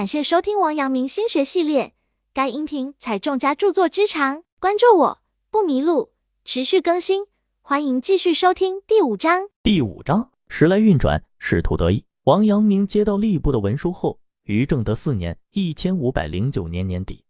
感谢收听王阳明心学系列，该音频采众家著作之长，关注我不迷路，持续更新，欢迎继续收听第五章。第五章，时来运转，仕途得意。王阳明接到吏部的文书后，于正德四年（一千五百零九年）年底，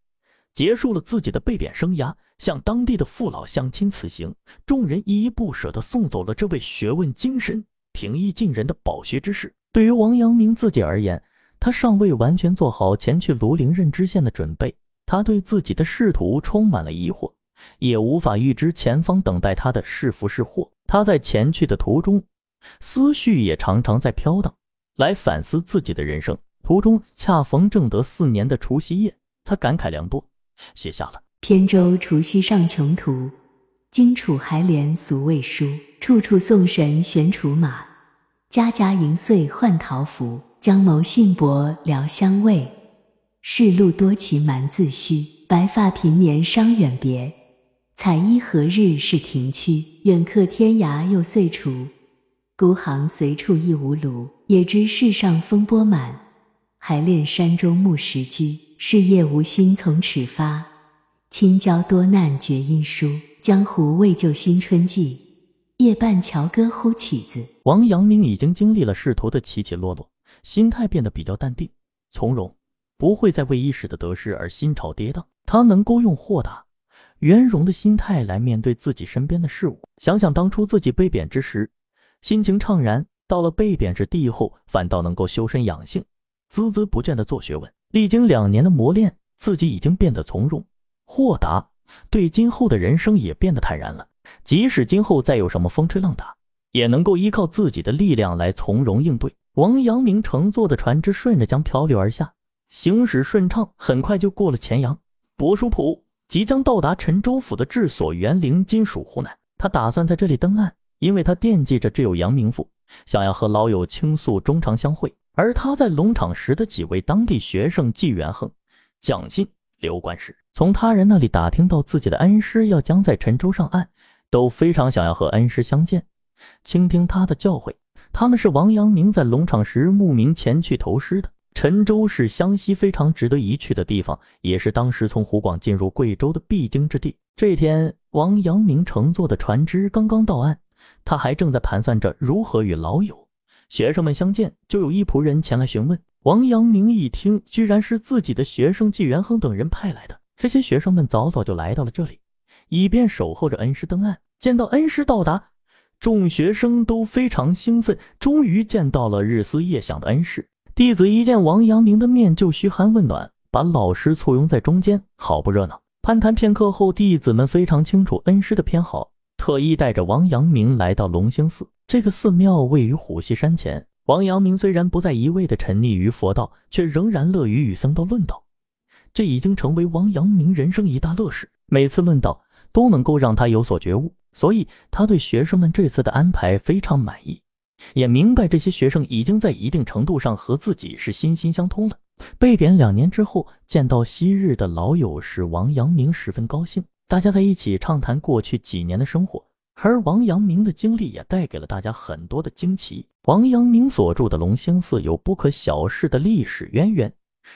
结束了自己的被贬生涯，向当地的父老乡亲辞行。众人依依不舍地送走了这位学问精深、平易近人的饱学之士。对于王阳明自己而言，他尚未完全做好前去庐陵任知县的准备，他对自己的仕途充满了疑惑，也无法预知前方等待他的是福是祸。他在前去的途中，思绪也常常在飘荡，来反思自己的人生。途中恰逢正德四年的除夕夜，他感慨良多，写下了《扁舟除夕上穷途，荆楚还连俗未书。处处送神悬楚马，家家迎岁换桃符。》江眸信薄聊相慰，世路多奇蛮自虚。白发平年伤远别，彩衣何日是庭区？远客天涯又岁除，孤行随处亦无庐。也知世上风波满，还恋山中木石居。事业无心从此发，清交多难绝音书。江湖未就新春季，夜半桥歌呼起子。王阳明已经经历了仕途的起起落落。心态变得比较淡定、从容，不会再为一时的得失而心潮跌宕。他能够用豁达、圆融的心态来面对自己身边的事物。想想当初自己被贬之时，心情怅然；到了被贬之地后，反倒能够修身养性，孜孜不倦地做学问。历经两年的磨练，自己已经变得从容、豁达，对今后的人生也变得坦然了。即使今后再有什么风吹浪打，也能够依靠自己的力量来从容应对。王阳明乘坐的船只顺着江漂流而下，行驶顺畅，很快就过了乾阳、博书浦，即将到达陈州府的治所园陵，今属湖南。他打算在这里登岸，因为他惦记着挚友阳明父，想要和老友倾诉，衷肠相会。而他在龙场时的几位当地学生纪元亨、蒋信、刘观时，从他人那里打听到自己的恩师要将在陈州上岸，都非常想要和恩师相见，倾听他的教诲。他们是王阳明在龙场时慕名前去投师的。陈州是湘西非常值得一去的地方，也是当时从湖广进入贵州的必经之地。这天，王阳明乘坐的船只刚刚到岸，他还正在盘算着如何与老友、学生们相见，就有一仆人前来询问。王阳明一听，居然是自己的学生纪元亨等人派来的。这些学生们早早就来到了这里，以便守候着恩师登岸。见到恩师到达。众学生都非常兴奋，终于见到了日思夜想的恩师。弟子一见王阳明的面就嘘寒问暖，把老师簇拥在中间，好不热闹。攀谈片刻后，弟子们非常清楚恩师的偏好，特意带着王阳明来到龙兴寺。这个寺庙位于虎溪山前。王阳明虽然不再一味的沉溺于佛道，却仍然乐于与僧道论道，这已经成为王阳明人生一大乐事。每次论道都能够让他有所觉悟。所以他对学生们这次的安排非常满意，也明白这些学生已经在一定程度上和自己是心心相通了。被贬两年之后见到昔日的老友，使王阳明十分高兴。大家在一起畅谈过去几年的生活，而王阳明的经历也带给了大家很多的惊奇。王阳明所住的龙兴寺有不可小视的历史渊源，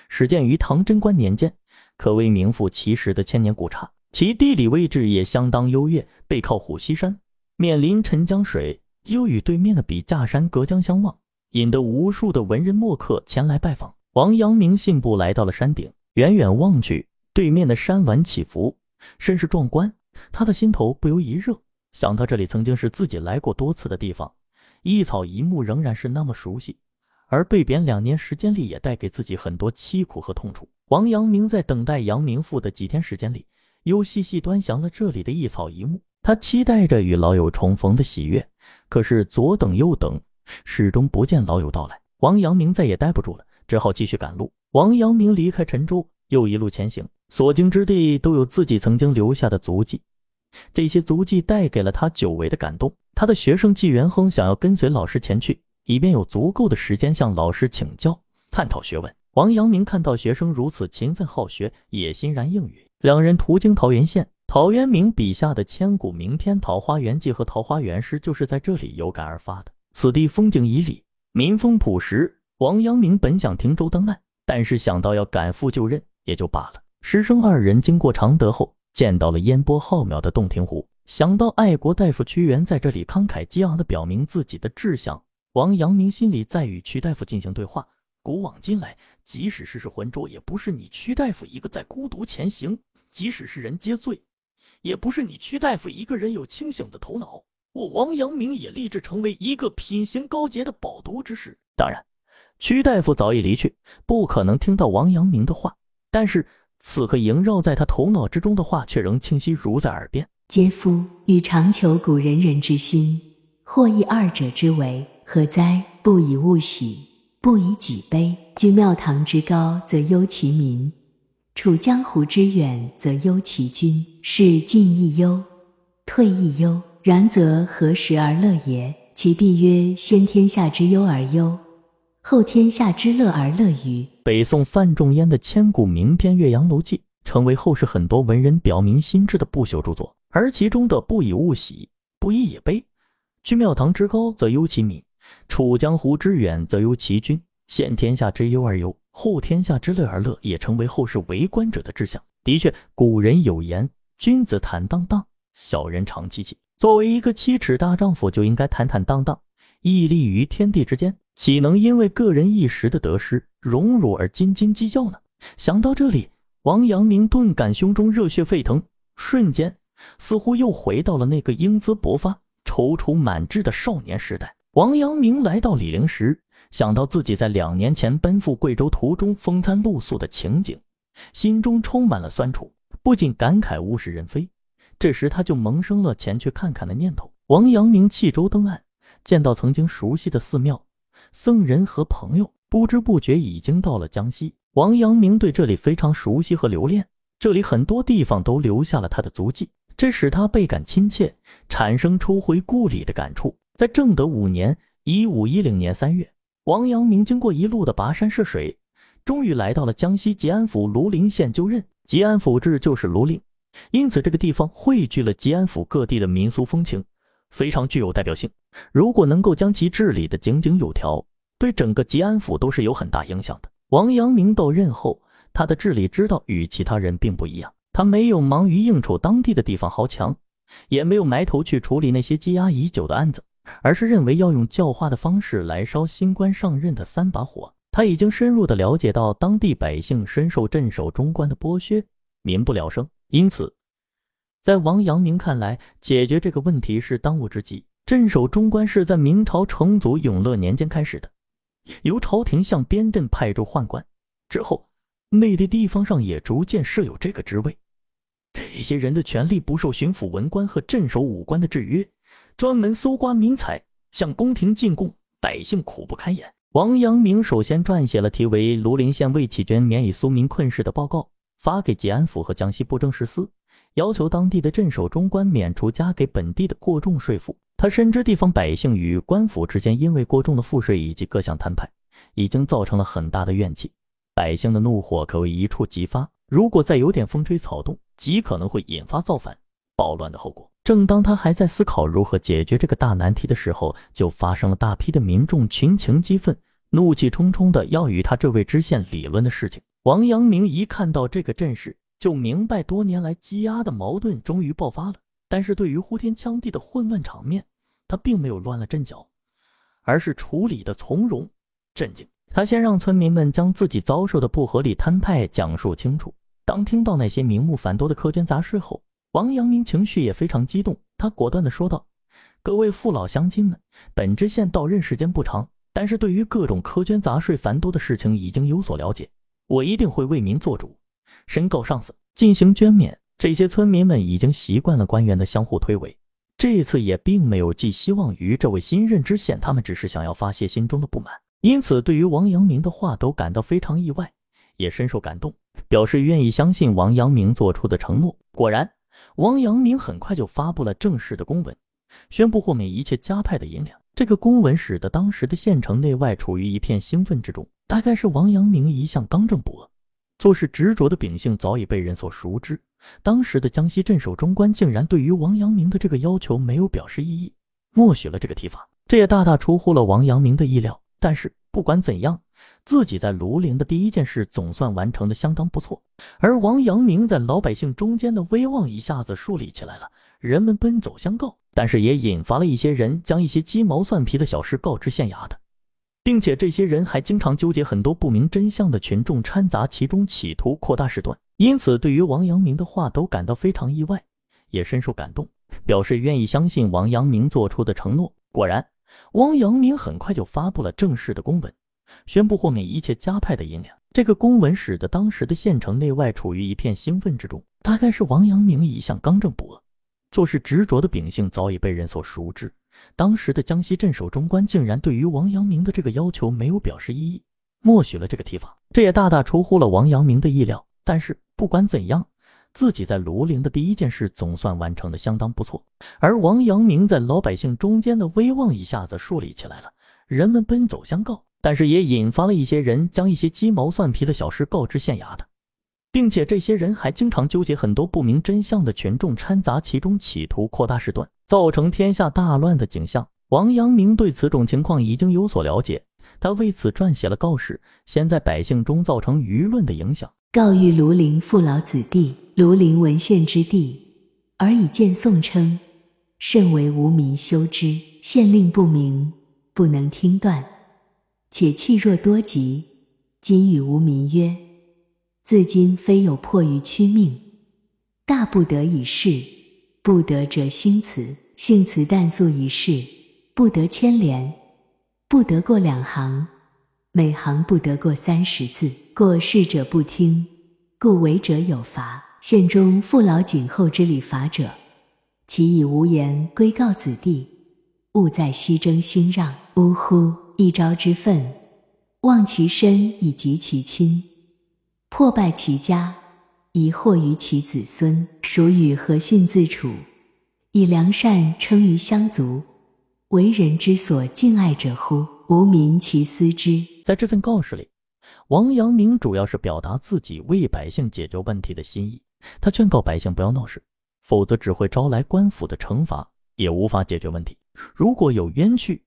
始建于唐贞观年间，可谓名副其实的千年古刹。其地理位置也相当优越，背靠虎溪山，面临陈江水，又与对面的笔架山隔江相望，引得无数的文人墨客前来拜访。王阳明信步来到了山顶，远远望去，对面的山峦起伏，甚是壮观。他的心头不由一热，想到这里曾经是自己来过多次的地方，一草一木仍然是那么熟悉，而被贬两年时间里也带给自己很多凄苦和痛楚。王阳明在等待阳明父的几天时间里。又细细端详了这里的一草一木，他期待着与老友重逢的喜悦。可是左等右等，始终不见老友到来。王阳明再也待不住了，只好继续赶路。王阳明离开陈州，又一路前行，所经之地都有自己曾经留下的足迹。这些足迹带给了他久违的感动。他的学生纪元亨想要跟随老师前去，以便有足够的时间向老师请教、探讨学问。王阳明看到学生如此勤奋好学，也欣然应允。两人途经桃源县，陶渊明笔下的千古名篇《桃花源记》和《桃花源诗》就是在这里有感而发的。此地风景旖旎，民风朴实。王阳明本想停舟登岸，但是想到要赶赴就任，也就罢了。师生二人经过常德后，见到了烟波浩渺的洞庭湖。想到爱国大夫屈原在这里慷慨激昂地表明自己的志向，王阳明心里在与屈大夫进行对话。古往今来，即使世事浑浊，也不是你屈大夫一个在孤独前行；即使是人皆醉，也不是你屈大夫一个人有清醒的头脑。我王阳明也立志成为一个品行高洁的饱读之士。当然，屈大夫早已离去，不可能听到王阳明的话。但是此刻萦绕在他头脑之中的话，却仍清晰如在耳边。嗟夫！欲长求古人人之心，或异二者之为，何哉？不以物喜，不以己悲。居庙堂之高，则忧其民；处江湖之远，则忧其君。是进亦忧，退亦忧。然则何时而乐也？其必曰：先天下之忧而忧，后天下之乐而乐于。北宋范仲淹的千古名篇《岳阳楼记》，成为后世很多文人表明心志的不朽著作。而其中的“不以物喜，不以己悲”，居庙堂之高则忧其民，处江湖之远则忧其君，先天下之忧而忧，后天下之乐而乐，也成为后世为官者的志向。的确，古人有言：“君子坦荡荡，小人长戚戚。”作为一个七尺大丈夫，就应该坦坦荡荡，屹立于天地之间，岂能因为个人一时的得失、荣辱而斤斤计较呢？想到这里，王阳明顿感胸中热血沸腾，瞬间。似乎又回到了那个英姿勃发、踌躇满志的少年时代。王阳明来到醴陵时，想到自己在两年前奔赴贵州途中风餐露宿的情景，心中充满了酸楚，不禁感慨物是人非。这时他就萌生了前去看看的念头。王阳明弃舟登岸，见到曾经熟悉的寺庙、僧人和朋友，不知不觉已经到了江西。王阳明对这里非常熟悉和留恋，这里很多地方都留下了他的足迹。这使他倍感亲切，产生初回故里的感触。在正德五年（一五一零年）三月，王阳明经过一路的跋山涉水，终于来到了江西吉安府庐陵县就任。吉安府治就是庐陵，因此这个地方汇聚了吉安府各地的民俗风情，非常具有代表性。如果能够将其治理的井井有条，对整个吉安府都是有很大影响的。王阳明到任后，他的治理之道与其他人并不一样。他没有忙于应酬当地的地方豪强，也没有埋头去处理那些积压已久的案子，而是认为要用教化的方式来烧新官上任的三把火。他已经深入的了解到当地百姓深受镇守中官的剥削，民不聊生。因此，在王阳明看来，解决这个问题是当务之急。镇守中官是在明朝成祖永乐年间开始的，由朝廷向边镇派驻宦官，之后内地地方上也逐渐设有这个职位。这些人的权力不受巡抚文官和镇守武官的制约，专门搜刮民财，向宫廷进贡，百姓苦不堪言。王阳明首先撰写了题为《庐陵县魏启娟免以苏民困事》的报告，发给吉安府和江西布政使司，要求当地的镇守中官免除加给本地的过重税赋。他深知地方百姓与官府之间因为过重的赋税以及各项摊派，已经造成了很大的怨气，百姓的怒火可谓一触即发。如果再有点风吹草动，极可能会引发造反、暴乱的后果。正当他还在思考如何解决这个大难题的时候，就发生了大批的民众群情激愤、怒气冲冲的要与他这位知县理论的事情。王阳明一看到这个阵势，就明白多年来积压的矛盾终于爆发了。但是对于呼天抢地的混乱场面，他并没有乱了阵脚，而是处理的从容、镇静。他先让村民们将自己遭受的不合理摊派讲述清楚。当听到那些名目繁多的苛捐杂税后，王阳明情绪也非常激动。他果断地说道：“各位父老乡亲们，本知县到任时间不长，但是对于各种苛捐杂税繁多的事情已经有所了解。我一定会为民做主，申告上司进行捐免。这些村民们已经习惯了官员的相互推诿，这一次也并没有寄希望于这位新任知县，他们只是想要发泄心中的不满。”因此，对于王阳明的话都感到非常意外，也深受感动，表示愿意相信王阳明做出的承诺。果然，王阳明很快就发布了正式的公文，宣布豁免一切加派的银两。这个公文使得当时的县城内外处于一片兴奋之中。大概是王阳明一向刚正不阿、做事执着的秉性早已被人所熟知。当时的江西镇守中官竟然对于王阳明的这个要求没有表示异议，默许了这个提法，这也大大出乎了王阳明的意料。但是不管怎样，自己在庐陵的第一件事总算完成的相当不错，而王阳明在老百姓中间的威望一下子树立起来了，人们奔走相告，但是也引发了一些人将一些鸡毛蒜皮的小事告知县衙的，并且这些人还经常纠结很多不明真相的群众掺杂其中，企图扩大事端，因此对于王阳明的话都感到非常意外，也深受感动，表示愿意相信王阳明做出的承诺。果然，王阳明很快就发布了正式的公文。宣布豁免一切家派的银两。这个公文使得当时的县城内外处于一片兴奋之中。大概是王阳明一向刚正不阿、做事执着的秉性早已被人所熟知。当时的江西镇守中官竟然对于王阳明的这个要求没有表示异议，默许了这个提法，这也大大出乎了王阳明的意料。但是不管怎样，自己在庐陵的第一件事总算完成的相当不错，而王阳明在老百姓中间的威望一下子树立起来了，人们奔走相告。但是也引发了一些人将一些鸡毛蒜皮的小事告知县衙的，并且这些人还经常纠结很多不明真相的群众掺杂其中，企图扩大事端，造成天下大乱的景象。王阳明对此种情况已经有所了解，他为此撰写了告示，先在百姓中造成舆论的影响。告谕庐陵父老子弟，庐陵文献之地，而以见宋称，甚为无民修之，县令不明，不能听断。且气若多疾，今与无民曰：“自今非有迫于屈命，大不得已事，不得折兴辞，兴辞但素一事，不得牵连，不得过两行，每行不得过三十字。过事者不听，故违者有罚。县中父老谨厚之礼法者，其以无言归告子弟，勿在西征兴让。呜呼！”一朝之愤，忘其身以及其亲，破败其家，以祸于其子孙，孰与和训自处？以良善称于乡族，为人之所敬爱者乎？无民其思之。在这份告示里，王阳明主要是表达自己为百姓解决问题的心意。他劝告百姓不要闹事，否则只会招来官府的惩罚，也无法解决问题。如果有冤屈，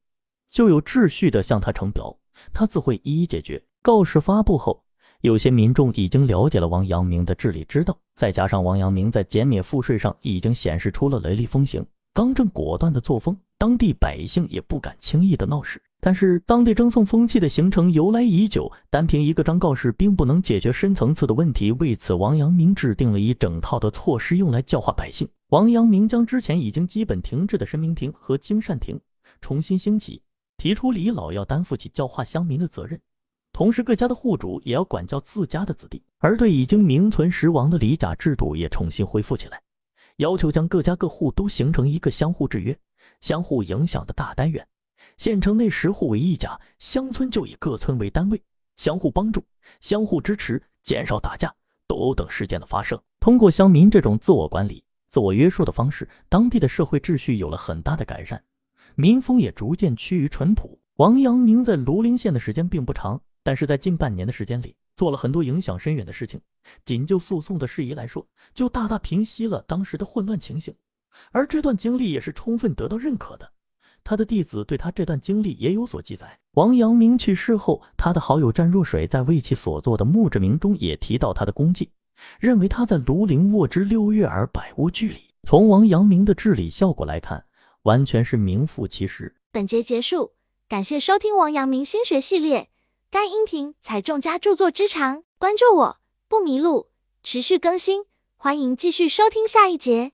就有秩序的向他呈表，他自会一一解决。告示发布后，有些民众已经了解了王阳明的治理之道，再加上王阳明在减免赋税上已经显示出了雷厉风行、刚正果断的作风，当地百姓也不敢轻易的闹事。但是，当地征讼风气的形成由来已久，单凭一个张告示并不能解决深层次的问题。为此，王阳明制定了一整套的措施，用来教化百姓。王阳明将之前已经基本停滞的申明亭和经善亭重新兴起。提出李老要担负起教化乡民的责任，同时各家的户主也要管教自家的子弟，而对已经名存实亡的李甲制度也重新恢复起来，要求将各家各户都形成一个相互制约、相互影响的大单元。县城内十户为一家，乡村就以各村为单位，相互帮助、相互支持，减少打架、斗殴等事件的发生。通过乡民这种自我管理、自我约束的方式，当地的社会秩序有了很大的改善。民风也逐渐趋于淳朴。王阳明在庐陵县的时间并不长，但是在近半年的时间里，做了很多影响深远的事情。仅就诉讼的事宜来说，就大大平息了当时的混乱情形。而这段经历也是充分得到认可的。他的弟子对他这段经历也有所记载。王阳明去世后，他的好友湛若水在为其所作的墓志铭中也提到他的功绩，认为他在庐陵卧之六月而百无惧礼。从王阳明的治理效果来看。完全是名副其实。本节结束，感谢收听王阳明心学系列。该音频采众家著作之长，关注我不迷路，持续更新，欢迎继续收听下一节。